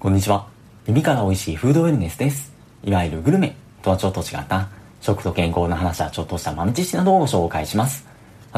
こんにちは。耳から美味しいフードウェルネスです。いわゆるグルメとはちょっと違った食と健康の話はちょっとした豆知識などをご紹介します。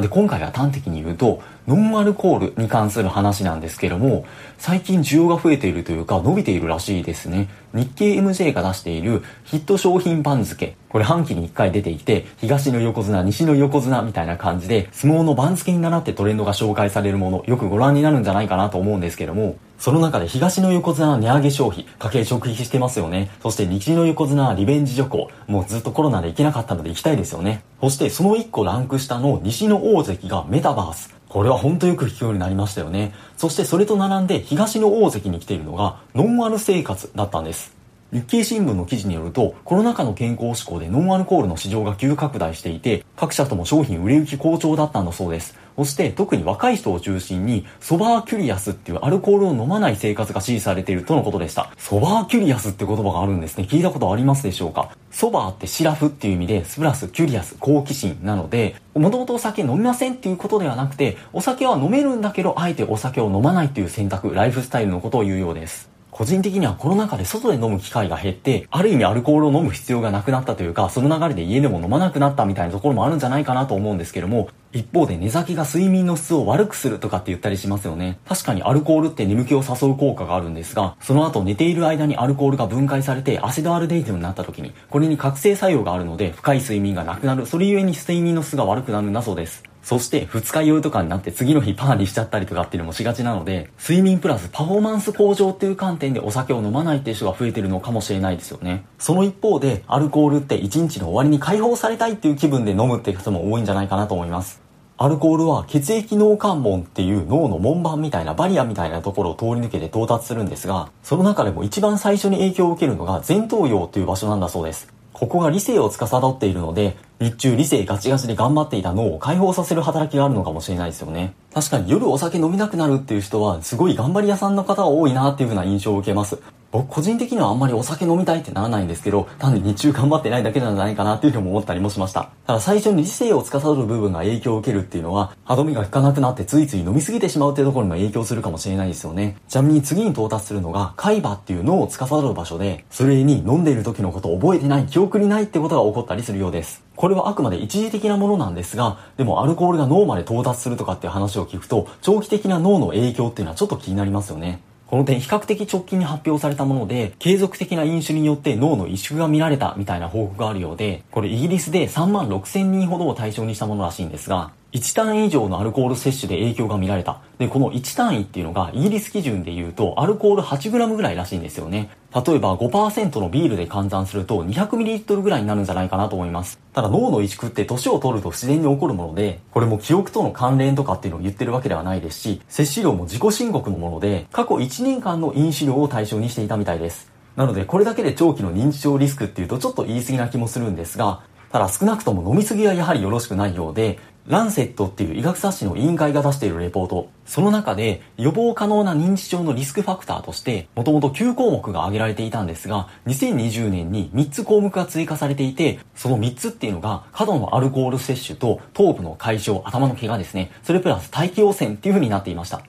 で、今回は端的に言うと、ノンアルコールに関する話なんですけども、最近需要が増えているというか伸びているらしいですね。日経 MJ が出しているヒット商品番付。これ半期に1回出ていて、東の横綱、西の横綱みたいな感じで、相撲の番付に習ってトレンドが紹介されるもの、よくご覧になるんじゃないかなと思うんですけども、その中で東の横綱は値上げ消費、家計直撃してますよね。そして西の横綱はリベンジ旅行。もうずっとコロナで行けなかったので行きたいですよね。そしてその1個ランク下の西の大関がメタバース。これは本当よく聞くようになりましたよね。そしてそれと並んで東の大関に来ているのがノンアル生活だったんです。日経新聞の記事によると、コロナ禍の健康志向でノンアルコールの市場が急拡大していて、各社とも商品売れ行き好調だったんだそうです。そして特に若い人を中心にソバーキュリアスっていうアルコールを飲まない生活が支持されているとのことでした。ソバーキュリアスって言葉があるんですね。聞いたことありますでしょうか？ソバーってシラフっていう意味で、プラスキュリアス、好奇心なので、もともとお酒飲みませんっていうことではなくて、お酒は飲めるんだけど、あえてお酒を飲まないっていう選択、ライフスタイルのことを言うようです。個人的にはコロナ禍で外で飲む機会が減って、ある意味アルコールを飲む必要がなくなったというか、その流れで家でも飲まなくなったみたいなところもあるんじゃないかなと思うんですけども、一方で寝酒が睡眠の質を悪くするとかって言ったりしますよね。確かにアルコールって眠気を誘う効果があるんですが、その後寝ている間にアルコールが分解されてアシドアルデイドになった時に、これに覚醒作用があるので深い睡眠がなくなる。それゆえに睡眠の質が悪くなるんだそうです。そして二日酔いとかになって次の日パーにしちゃったりとかっていうのもしがちなので、睡眠プラスパフォーマンス向上っていう観点でお酒を飲まないっていう人が増えてるのかもしれないですよね。その一方で、アルコールって一日の終わりに解放されたいっていう気分で飲むっていう人も多いんじゃないかなと思います。アルコールは血液脳関門っていう脳の門番みたいなバリアみたいなところを通り抜けて到達するんですが、その中でも一番最初に影響を受けるのが前頭葉という場所なんだそうです。ここが理性を司っているので、日中理性ガチガチで頑張っていた脳を解放させる働きがあるのかもしれないですよね。確かに夜お酒飲みなくなるっていう人は、すごい頑張り屋さんの方が多いなっていう風な印象を受けます。僕個人的にはあんまりお酒飲みたいってならないんですけど、単に日中頑張ってないだけなんじゃないかなっていうふうに思ったりもしました。ただ最初に理性を司る部分が影響を受けるっていうのは、歯止めが効かなくなってついつい飲みすぎてしまうっていうところにも影響するかもしれないですよね。ちなみに次に到達するのが、海馬っていう脳を司る場所で、それに飲んでいる時のことを覚えてない、記憶にないってことが起こったりするようです。これはあくまで一時的なものなんですが、でもアルコールが脳まで到達するとかっていう話を聞くと、長期的な脳の影響っていうのはちょっと気になりますよね。この点比較的直近に発表されたもので、継続的な飲酒によって脳の萎縮が見られたみたいな報告があるようで、これイギリスで3万6千人ほどを対象にしたものらしいんですが、1単位以上のアルコール摂取で影響が見られた。で、この1単位っていうのがイギリス基準で言うとアルコール 8g ぐらいらしいんですよね。例えば5%のビールで換算すると 200ml ぐらいになるんじゃないかなと思います。ただ脳の萎縮って年を取ると自然に起こるもので、これも記憶との関連とかっていうのを言ってるわけではないですし、摂取量も自己申告のもので、過去1年間の飲酒量を対象にしていたみたいです。なので、これだけで長期の認知症リスクっていうとちょっと言い過ぎな気もするんですが、ただ少なくとも飲みすぎはやはりよろしくないようで、ランセットっていう医学雑誌の委員会が出しているレポート、その中で予防可能な認知症のリスクファクターとして、もともと9項目が挙げられていたんですが、2020年に3つ項目が追加されていて、その3つっていうのが、過度のアルコール摂取と頭部の解消、頭の怪我ですね。それプラス大気汚染っていう風になっていました。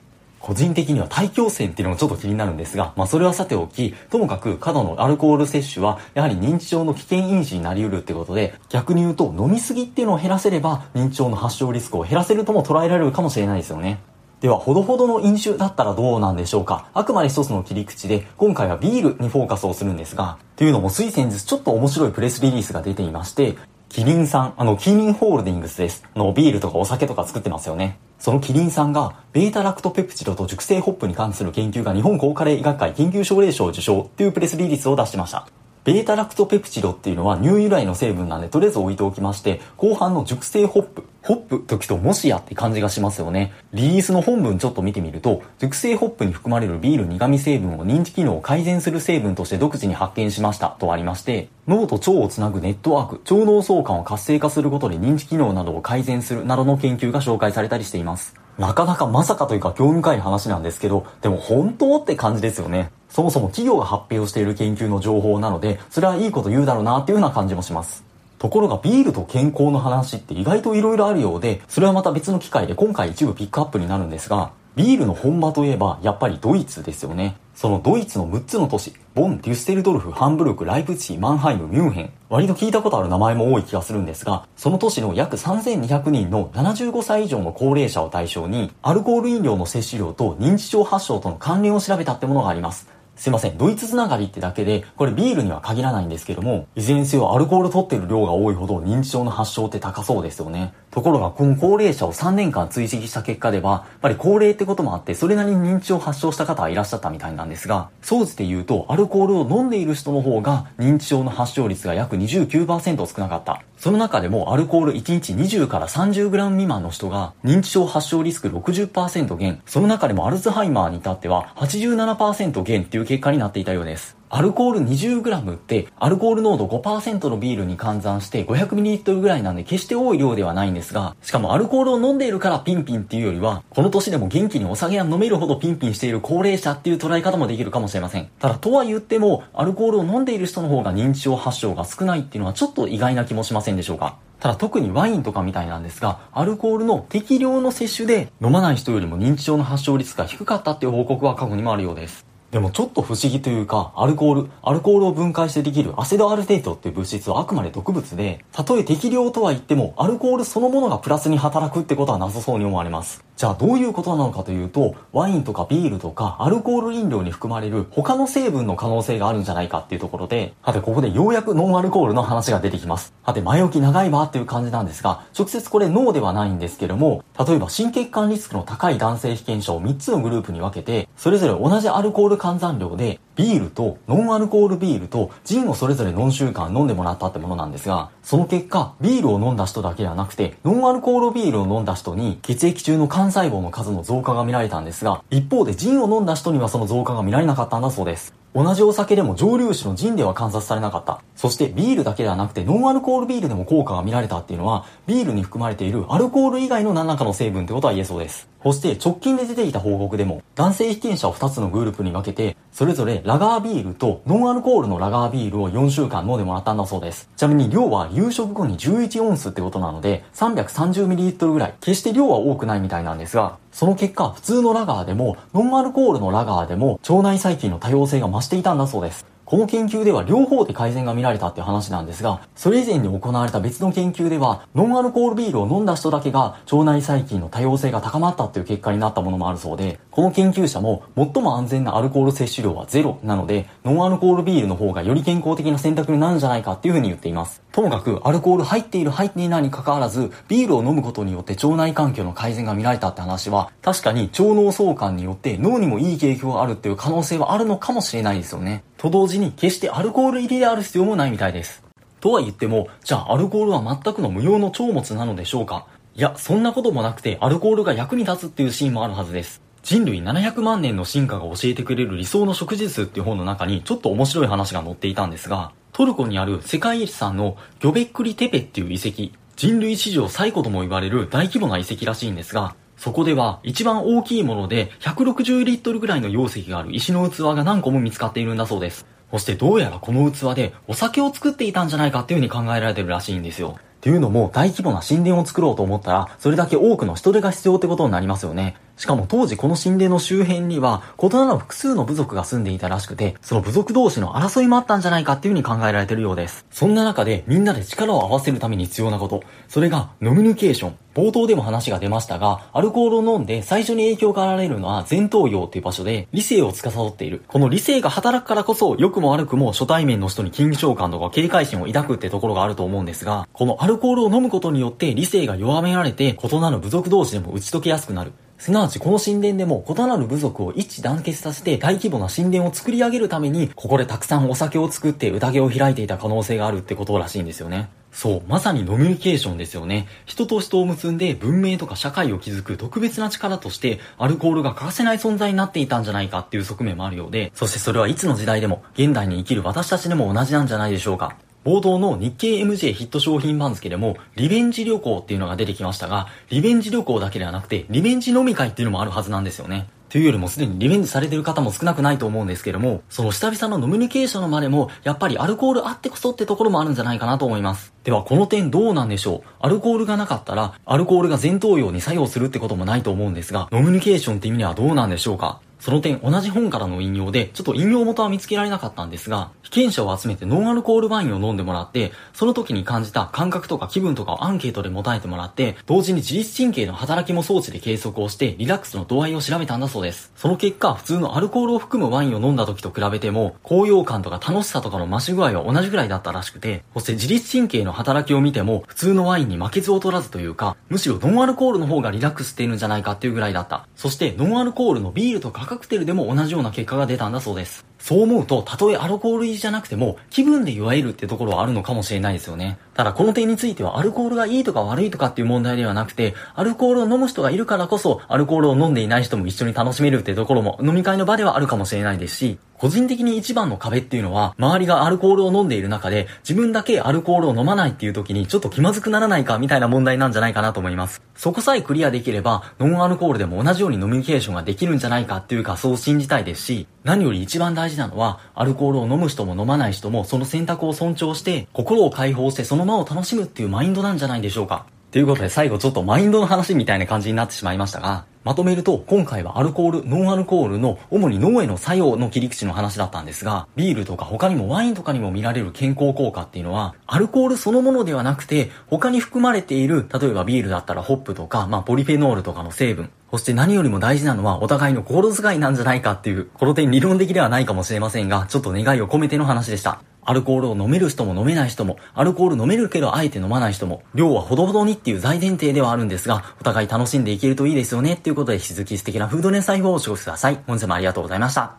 個人的には大気汚染っていうのもちょっと気になるんですが、まあそれはさておき、ともかく過度のアルコール摂取は、やはり認知症の危険因子になり得るってことで、逆に言うと飲みすぎっていうのを減らせれば、認知症の発症リスクを減らせるとも捉えられるかもしれないですよね。では、ほどほどの飲酒だったらどうなんでしょうかあくまで一つの切り口で、今回はビールにフォーカスをするんですが、というのもつい先日ちょっと面白いプレスリリースが出ていまして、キリンさん、あの、キリンホールディングスです。の、ビールとかお酒とか作ってますよね。そのキリンさんが、ベータラクトペプチドと熟成ホップに関する研究が日本高カレー医学会研究奨励賞を受賞というプレスリリースを出してました。ベータラクトペプチドっていうのは乳由来の成分なんでとりあえず置いておきまして、後半の熟成ホップ。ホップ時ともしやって感じがしますよね。リリースの本文ちょっと見てみると、熟成ホップに含まれるビール苦味成分を認知機能を改善する成分として独自に発見しましたとありまして、脳と腸をつなぐネットワーク、腸脳相関を活性化することで認知機能などを改善するなどの研究が紹介されたりしています。なかなかまさかというか興味深い話なんですけど、でも本当って感じですよね。そもそも企業が発表している研究の情報なので、それはいいこと言うだろうなっていうような感じもします。ところがビールと健康の話って意外と色々あるようで、それはまた別の機会で今回一部ピックアップになるんですが、ビールの本場といえばやっぱりドイツですよね。そのドイツの6つの都市、ボン、デュッセルドルフ、ハンブルク、ライプチヒ、マンハイム、ミュンヘン。割と聞いたことある名前も多い気がするんですが、その都市の約3200人の75歳以上の高齢者を対象に、アルコール飲料の摂取量と認知症発症との関連を調べたってものがあります。すいません、ドイツつながりってだけで、これビールには限らないんですけども、いずれにせよアルコール取ってる量が多いほど認知症の発症って高そうですよね。ところが、この高齢者を3年間追跡した結果では、やっぱり高齢ってこともあって、それなりに認知症を発症した方はいらっしゃったみたいなんですが、総じて言うと、アルコールを飲んでいる人の方が、認知症の発症率が約29%少なかった。その中でも、アルコール1日20から 30g 未満の人が、認知症発症リスク60%減、その中でもアルツハイマーに至っては87%減っていう結果になっていたようです。アルコール 20g って、アルコール濃度5%のビールに換算して 500ml ぐらいなんで決して多い量ではないんですが、しかもアルコールを飲んでいるからピンピンっていうよりは、この年でも元気にお酒が飲めるほどピンピンしている高齢者っていう捉え方もできるかもしれません。ただ、とは言っても、アルコールを飲んでいる人の方が認知症発症が少ないっていうのはちょっと意外な気もしませんでしょうか。ただ特にワインとかみたいなんですが、アルコールの適量の摂取で飲まない人よりも認知症の発症率が低かったっていう報告は過去にもあるようです。でもちょっと不思議というか、アルコール、アルコールを分解してできるアセドアルデートっていう物質はあくまで毒物で、たとえ適量とは言っても、アルコールそのものがプラスに働くってことはなさそうに思われます。じゃあどういうことなのかというと、ワインとかビールとかアルコール飲料に含まれる他の成分の可能性があるんじゃないかっていうところで、はてここでようやくノンアルコールの話が出てきます。はて前置き長いわっていう感じなんですが、直接これ脳ではないんですけども、例えば心血管リスクの高い男性被験者を3つのグループに分けて、それぞれ同じアルコール換算量でビールとノンアルコールビールとジンをそれぞれ4週間飲んでもらったってものなんですが、その結果、ビールを飲んだ人だけではなくて、ノンアルコールビールを飲んだ人に血液中の幹細胞の数の増加が見られたんですが、一方でジンを飲んだ人にはその増加が見られなかったんだそうです。同じお酒でも蒸留酒のジンでは観察されなかった。そしてビールだけではなくてノンアルコールビールでも効果が見られたっていうのは、ビールに含まれているアルコール以外の何らかの成分ってことは言えそうです。そして直近で出ていた報告でも、男性被験者を2つのグループに分けて、それぞれラガービールとノンアルコールのラガービールを4週間飲んでもらったんだそうです。ちなみに量は夕食後に11オンスってことなので、330ml ぐらい。決して量は多くないみたいなんですが、その結果、普通のラガーでも、ノンアルコールのラガーでも、腸内細菌の多様性が増していたんだそうです。この研究では両方で改善が見られたって話なんですが、それ以前に行われた別の研究では、ノンアルコールビールを飲んだ人だけが腸内細菌の多様性が高まったっていう結果になったものもあるそうで、この研究者も最も安全なアルコール摂取量はゼロなので、ノンアルコールビールの方がより健康的な選択になるんじゃないかっていうふうに言っています。ともかく、アルコール入っている入っていないに関わらず、ビールを飲むことによって腸内環境の改善が見られたって話は、確かに腸脳相関によって脳にもいい影響があるっていう可能性はあるのかもしれないですよね。と同時に決してアルコール入りである必要もないみたいです。とは言っても、じゃあアルコールは全くの無用の長物なのでしょうか？いや、そんなこともなくてアルコールが役に立つっていうシーンもあるはずです。人類700万年の進化が教えてくれる理想の食事数っていう本の中にちょっと面白い話が載っていたんですが、トルコにある世界遺産のギョベックリテペっていう遺跡、人類史上最古とも言われる大規模な遺跡らしいんですが、そこでは一番大きいもので160リットルぐらいの容積がある石の器が何個も見つかっているんだそうです。そしてどうやらこの器でお酒を作っていたんじゃないかっていう風に考えられてるらしいんですよ。っていうのも大規模な神殿を作ろうと思ったら、それだけ多くの人手が必要ってことになりますよね。しかも当時この神殿の周辺には異なる複数の部族が住んでいたらしくて、その部族同士の争いもあったんじゃないかっていう風に考えられてるようです。そんな中でみんなで力を合わせるために必要なこと、それがノミニケーション。冒頭でも話が出ましたが、アルコールを飲んで最初に影響が現れるのは前頭葉っていう場所で理性を司っている。この理性が働くからこそ良くも悪くも初対面の人に緊張感とか警戒心を抱くってところがあると思うんですが、このアルコールを飲むことによって理性が弱められて異なる部族同士でも打ち解けやすくなる。すなわちこの神殿でも異なる部族を一致団結させて大規模な神殿を作り上げるために、ここでたくさんお酒を作って宴を開いていた可能性があるってことらしいんですよね。そう、まさにノミニケーションですよね。人と人を結んで文明とか社会を築く特別な力として、アルコールが欠かせない存在になっていたんじゃないかっていう側面もあるようで、そしてそれはいつの時代でも、現代に生きる私たちでも同じなんじゃないでしょうか。冒頭の日経 MJ ヒット商品番付でも、リベンジ旅行っていうのが出てきましたが、リベンジ旅行だけではなくて、リベンジ飲み会っていうのもあるはずなんですよね。というよりもすでにリベンジされてる方も少なくないと思うんですけども、その久々のノミニケーションのまでも、やっぱりアルコールあってこそってところもあるんじゃないかなと思います。ではこの点どうなんでしょう？アルコールがなかったら、アルコールが前頭葉に作用するってこともないと思うんですが、ノミニケーションって意味ではどうなんでしょうか？その点同じ本からの引用で、ちょっと引用元は見つけられなかったんですが、被験者を集めてノンアルコールワインを飲んでもらって、その時に感じた感覚とか気分とかをアンケートで答えてもらって、同時に自律神経の働きも装置で計測をして、リラックスの度合いを調べたんだそうです。その結果、普通のアルコールを含むワインを飲んだ時と比べても、高揚感とか楽しさとかの増し具合は同じぐらいだったらしくて、そして自律神経の働きを見ても、普通のワインに負けず劣らずというか、むしろノンアルコールの方がリラックスしているんじゃないかっていうぐらいだった。そして、ノンアルコールのビールとかカクテルでも同じような結果が出たんだそうです。そう思うと、たとえアルコール入りじゃなくても、気分で祝えるってところはあるのかもしれないですよね。ただこの点については、アルコールがいいとか悪いとかっていう問題ではなくて、アルコールを飲む人がいるからこそ、アルコールを飲んでいない人も一緒に楽しめるってところも、飲み会の場ではあるかもしれないですし、個人的に一番の壁っていうのは、周りがアルコールを飲んでいる中で、自分だけアルコールを飲まないっていう時にちょっと気まずくならないかみたいな問題なんじゃないかなと思います。そこさえクリアできれば、ノンアルコールでも同じように飲みニケーションができるんじゃないかっていうかそう信じたいですし、何より一番大事なのは、アルコールを飲む人も飲まない人もその選択を尊重して、心を解放してその場を楽しむっていうマインドなんじゃないでしょうか。ということで最後ちょっとマインドの話みたいな感じになってしまいましたが、まとめると、今回はアルコール、ノンアルコールの主に脳への作用の切り口の話だったんですが、ビールとか他にもワインとかにも見られる健康効果っていうのは、アルコールそのものではなくて、他に含まれている、例えばビールだったらホップとか、まあポリフェノールとかの成分、そして何よりも大事なのはお互いの心遣いなんじゃないかっていう、この点理論的ではないかもしれませんが、ちょっと願いを込めての話でした。アルコールを飲める人も飲めない人も、アルコール飲めるけどあえて飲まない人も、量はほどほどにっていう大前提ではあるんですが、お互い楽しんでいけるといいですよねっていうことで引き続き素敵なフードネス細胞をお過ごしください。本日もありがとうございました。